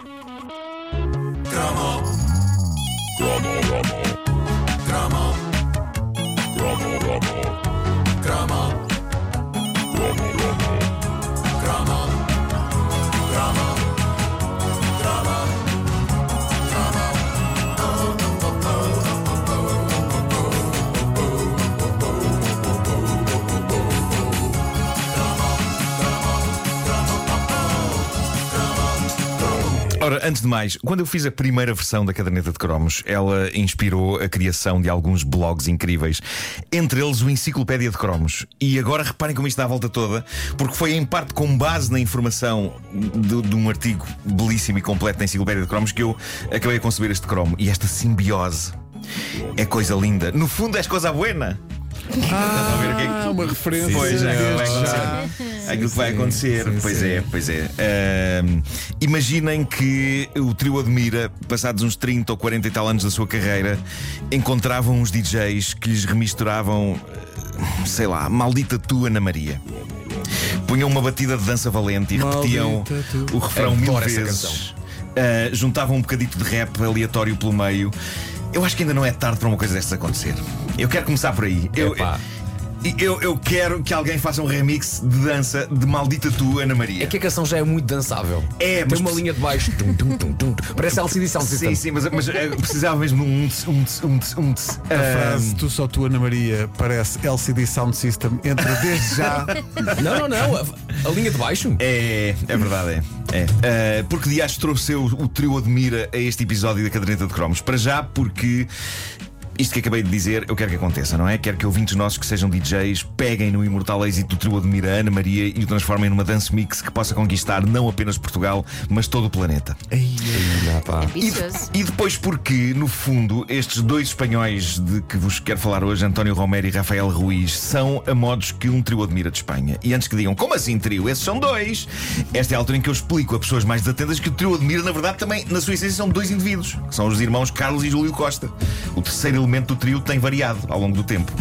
Come on. Ora, antes de mais, quando eu fiz a primeira versão da caderneta de cromos, ela inspirou a criação de alguns blogs incríveis, entre eles o Enciclopédia de Cromos. E agora reparem como isto dá a volta toda, porque foi em parte com base na informação de, de um artigo belíssimo e completo da Enciclopédia de Cromos que eu acabei a conceber este cromo. E esta simbiose é coisa linda. No fundo, é coisa buena. Ah, a ver o que é que- uma referência. Pois é, vai já. Aquilo que vai acontecer. sim, pois sim. é, pois é. Ahm, imaginem que o trio Admira, passados uns 30 ou 40 e tal anos da sua carreira, encontravam uns DJs que lhes remisturavam, eh, sei lá, maldita tua Ana Maria. Punham uma batida de dança valente e Maldita repetiam tu. o refrão mil vezes. Ah, juntavam um bocadito de rap aleatório pelo meio. Eu acho que ainda não é tarde para uma coisa destas acontecer. Eu quero começar por aí. Eu, Epá. eu, eu quero que alguém faça um remix de dança de Maldita Tu, Ana Maria. É que a canção já é muito dançável. É, mas Tem uma linha de baixo. Tum, tum, tum, tum. Parece LCD Sound Sim, System. sim, mas, mas eh, precisava mesmo de um tss, um tss, um tss, um tss. A frase Ahm, Tu só tu, Ana Maria, parece LCD Sound System. Entra desde já. Não, não, não. A, a linha de baixo. É, é verdade, é. é. Ah, porque Dias trouxe o, o trio Admira a este episódio da Caderneta de Cromos. Para já, porque. Isto que acabei de dizer, eu quero que aconteça, não é? Quero que ouvintes nossos que sejam DJs peguem no imortal êxito do trio Admira Ana Maria e o transformem numa dance mix que possa conquistar não apenas Portugal, mas todo o planeta. Ah, pá. E, de- Ambicioso. e depois porque, no fundo, estes dois espanhóis de que vos quero falar hoje, António Romero e Rafael Ruiz, são a modos que um trio admira de Espanha. E antes que digam, como assim trio? Esses são dois. Esta é a altura em que eu explico a pessoas mais desatentas que o trio admira, na verdade, também, na sua essência, são dois indivíduos, que são os irmãos Carlos e Júlio Costa. O terceiro elemento do trio tem variado ao longo do tempo.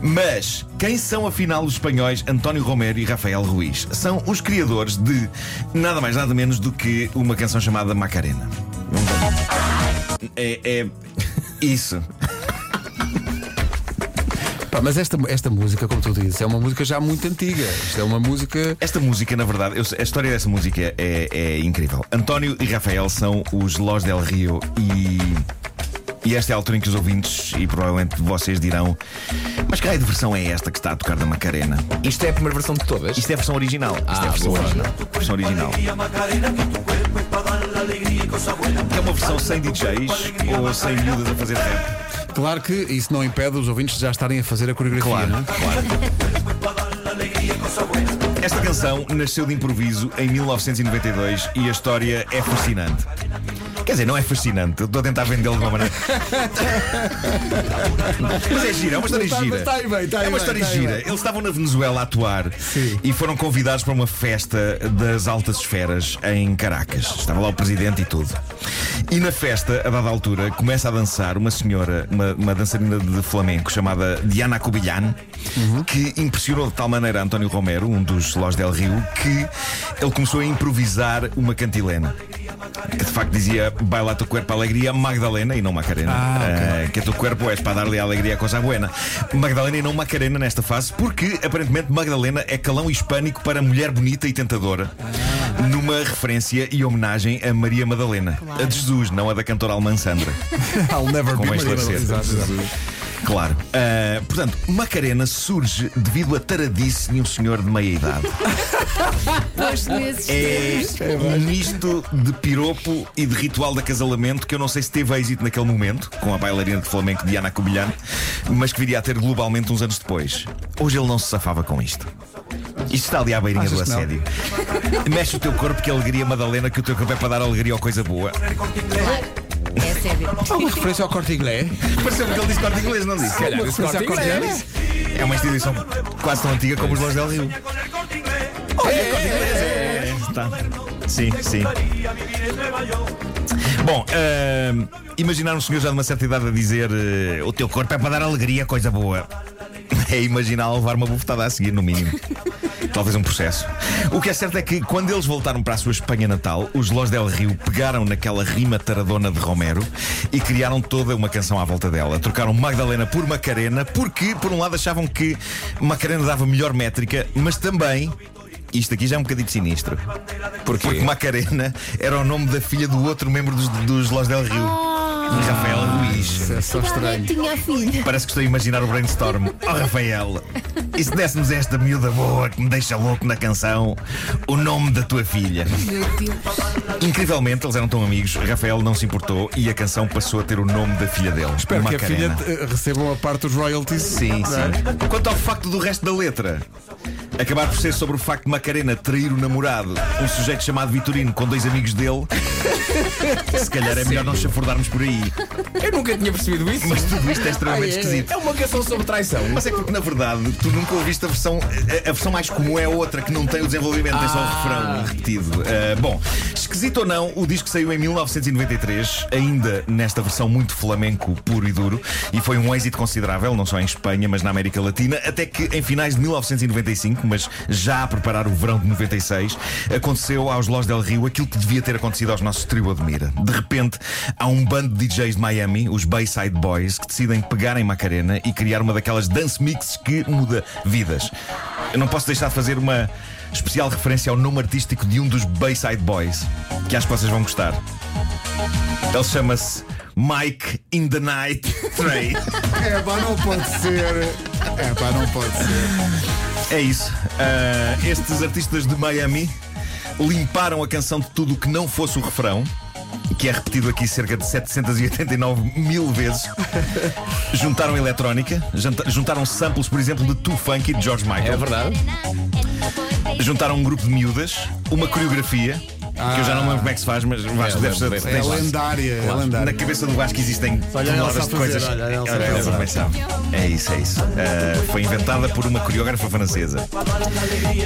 Mas quem são afinal os espanhóis António Romero e Rafael Ruiz? São os criadores de nada mais nada menos do que uma canção chamada Macarena. É, é isso. Pá, mas esta, esta música, como tu dizes, é uma música já muito antiga. Isto é uma música. Esta música, na verdade, eu a história dessa música é, é incrível. António e Rafael são os Los del Rio e. E esta é a altura em que os ouvintes, e provavelmente vocês dirão: Mas que raio de versão é esta que está a tocar da Macarena? Isto é a primeira versão de todas. Isto é a versão original. Isto é a Ah, versão boa. original. Versão original. É uma versão sem DJs ou sem miúdas a fazer rap. Claro que isso não impede os ouvintes de já estarem a fazer a coreografia, Claro, não é? claro. Esta canção nasceu de improviso em 1992 e a história é fascinante. Quer dizer, não é fascinante, estou a tentar vendê-lo de uma maneira. Mas é gira, é uma história tá- gira. mas tá aí bem, tá aí é uma bem, história tá aí gira. bem. Eles estavam na Venezuela a atuar Sim. e foram convidados para uma festa das altas esferas em Caracas. Estava lá o presidente e tudo. E na festa, a dada altura, começa a dançar uma senhora, uma, uma dançarina de flamenco chamada Diana Cubillan, que impressionou de tal maneira António Romero, um dos Los del Rio, que ele começou a improvisar uma cantilena. Que de facto dizia baila tu cuerpo alegria Magdalena e não Macarena. Ah, ok. Eh, que tu cuerpo es para darle alegria a coisa buena. Magdalena e não Macarena nesta fase, porque aparentemente Magdalena é calão hispânico para mulher bonita e tentadora. Ah. Numa referência e homenagem a Maria Madalena, a de Jesus, não a da cantora alemã Sandra. I'll never Convém be esclarecer. Exato, exato. Claro. Ah, portanto, Macarena surge devido à taradice de um senhor de meia idade. Desses É um misto de piropo e de ritual de acasalamento que eu não sei se teve êxito naquele momento, com a bailarina de flamenco Diana Cobilhano, mas que viria a ter globalmente uns anos depois. Hoje ele não se safava com isto. Isto está ali à beirinha Achas do assédio. Mexe o teu corpo, que alegria, Madalena, que o teu corpo é para dar alegria ou coisa boa. É sério. Alguma referência ao corte inglês? Pareceu-me que ele disse corte inglês, não disse? Calhar, ao corte corte inglês. inglês? É uma instituição quase tão antiga como os Los del Rio. É, tá. Sim, sim. Bom, ahm, imaginar um senhor já de uma certa idade a dizer eh, o teu corpo é para dar alegria, coisa boa. É imaginar levar uma bufetada a seguir, no mínimo. Talvez um processo. O que é certo é que quando eles voltaram para a sua Espanha natal, os Los del Rio pegaram naquela rima taradona de Romero e criaram toda uma canção à volta dela. Trocaram Magdalena por Macarena, porque, por um lado, achavam que Macarena dava melhor métrica, mas também. Isto aqui já é um bocadinho sinistro. Porquê? Porque Macarena era o nome da filha do outro membro dos, dos Los del Rio, Rafael Ruiz. Isso é só Ah, estranho. tinha filha. Parece que estou a imaginar o brainstorm. Oh, Rafael, e se dessemos esta miúda boa que me deixa louco na canção o nome da tua filha? Meu Deus. Incrivelmente, eles eram tão amigos, Rafael não se importou e a canção passou a ter o nome da filha dele. Espero que a filha Macarena. eh, receba uma parte dos royalties. Sim, sim. Quanto ao facto do resto da letra, acabar por ser sobre o facto de Macarena trair o namorado, um sujeito chamado Vitorino, com dois amigos dele, se calhar é melhor não chafordarmos por aí. Eu nunca tinha percebido isso. Mas tudo isto é extremamente Ah, esquisito. É uma canção sobre traição. Mas é porque, na verdade, tu nunca ouviste a versão. A, a versão mais comum é a outra, que não tem o desenvolvimento, tem só o refrão repetido. Ah, bom, esquisito ou não, o disco saiu em 1993, ainda nesta versão muito flamenco puro e duro, e foi um êxito considerável, não só em Espanha, mas na América Latina, até que em finais de 1995, mas já a preparar o verão de 96, aconteceu aos Los del Rio aquilo que devia ter acontecido aos nossos Trio Admira. De repente, há um bando de DJs de Miami, os Bayside Boys, que decidem pegar em Macarena e criar uma daquelas dance mixes que muda vidas. Eu não posso deixar de fazer uma especial referência ao nome artístico de um dos Bayside Boys, que acho que vocês vão gostar. Ele chama-se Mike in the Night Trey. É pá, não pode ser. É pá, não pode ser. É isso. Ah, estes artistas de Miami limparam a canção de tudo o que não fosse o refrão. Que é repetido aqui cerca de 789 mil vezes. Juntaram eletrónica, juntaram samples, por exemplo, de Too Funky de George É Michael. verdade. Juntaram um grupo de miúdas, uma coreografia, que eu já não lembro como é que se faz, mas Vasco É, deve ser. É tens- lendária, é Na lendária. cabeça do Vasco existem toneladas de coisas. olha sabe. É isso, é isso. Ah, foi inventada por uma coreógrafa francesa.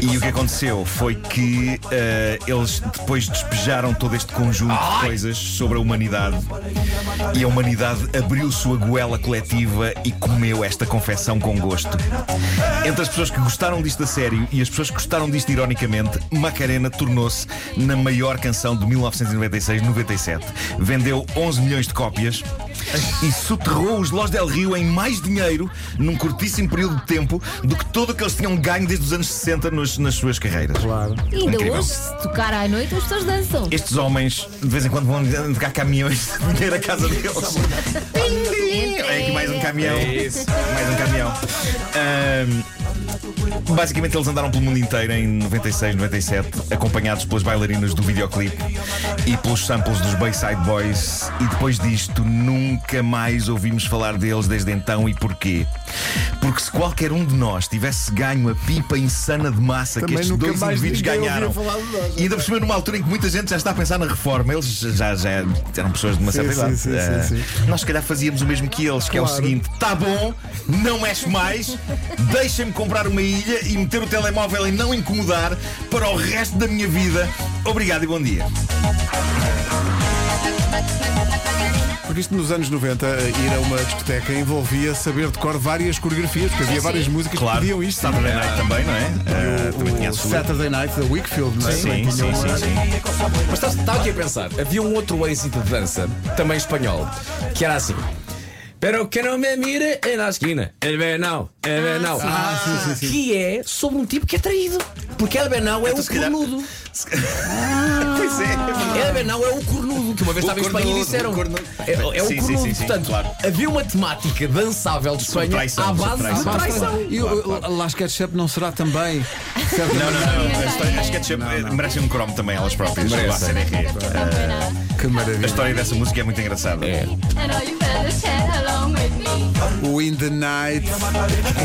E o que aconteceu foi que ah, eles depois despejaram todo este conjunto de coisas sobre a humanidade. E a humanidade abriu sua goela coletiva e comeu esta confecção com gosto. Entre as pessoas que gostaram disto a sério e as pessoas que gostaram disto ironicamente, Macarena tornou-se na maior canção de 1996-97. Vendeu 11 milhões de cópias e soterrou os Los del Rio em mais dinheiro num curtíssimo período de tempo do que todo o que eles tinham ganho desde os anos 60 nos- nas suas carreiras. Claro. E ainda Incrível. hoje, se tocar à noite, as pessoas dançam. Estes homens de vez em quando vão tocar caminhões de dinheiro à casa deles. É aqui mais um caminhão. Mais um caminhão. Ahm, basicamente, eles andaram pelo mundo inteiro em 96, 97, acompanhados pelas bailarinas do videoclipe e pelos samples dos Bayside Boys. E depois disto, nunca mais ouvimos falar deles desde então. E porquê? Porque se qualquer um de nós tivesse ganho a pipa insana de massa Também que estes dois indivíduos ganharam, nós. e ainda por cima numa altura em que muita gente já está a pensar na reforma, eles já, já eram pessoas de uma Sim, certa sim, idade. sim, Ah, sim, Nós, se calhar, fazíamos o mesmo que eles, que é o Claro. seguinte: tá bom, não mexe mais, deixem-me comprar uma ilha e meter o telemóvel e não incomodar para o resto da minha vida. Obrigado e bom dia. Porque isto nos anos 90, eh, ir a uma discoteca envolvia saber de cor várias coreografias, porque havia várias músicas que pediam isto. Saturday Night também, não é? Também tinha a O sua. Saturday Night da Wickfield, não é? Sim, Também sim, sim, sim. Mas estás- estava aqui a pensar, havia um outro êxito de dança, também espanhol, que era assim. Pero que não me mire en la esquina. El Bernal, el Bernal. Ah, sim, sim, sim. Que é sobre um tipo que é traído. Porque El Bernal é o cornudo. Pois é. El Bernal é o cornudo, que uma vez O estava em Espanha e disseram. o cornudo. É, é o Sim, sim, cornudo. sim, sim, Portanto, claro. havia uma temática dançável de Espanha traição, à base de traição. traição. E o Las Ketchup não será também? Não, não, não. As Ketchup eh, merecem um cromo também, elas próprias. CNR. Que A maravilha. história dessa música é muito engraçada. É. O In the Night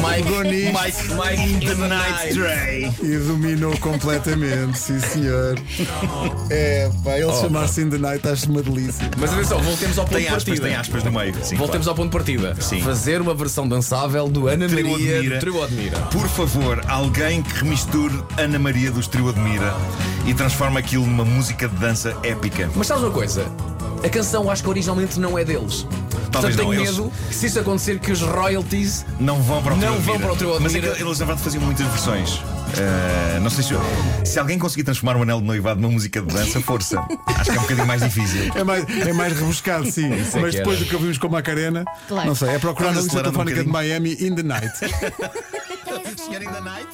Mike. Mike, Mike in the Night Dre. e dominou completamente, sim senhor. É, pá, ele chamar-se In the Night acho uma delícia. Mas atenção, voltemos ao ponto Tem de aspas, partida. tem aspas no meio. Sim, Voltemos ao ponto de partida. Sim. Fazer uma versão dançável do Ana Trio Maria Admira. do Trio Admira. Por favor, alguém que remisture Ana Maria dos Trio Admira e transforma aquilo numa música de dança épica. Mas sabes uma coisa? A canção acho que originalmente não é deles. Talvez Portanto, não, tenho eles- medo, se isso acontecer, que os royalties Não vão para o Não vão para o trio de Mas é que eles na verdade faziam muitas versões. Uh, não sei se, se alguém conseguir transformar o anel de noivado numa música de dança, força. Acho que é um bocadinho mais difícil. É mais, é mais rebuscado, sim. é Mas que depois era. do que ouvimos com Macarena, Claro. não sei, é procurar na Vamos lista acelerar um telefónica de Miami in the night. Senhor in the night.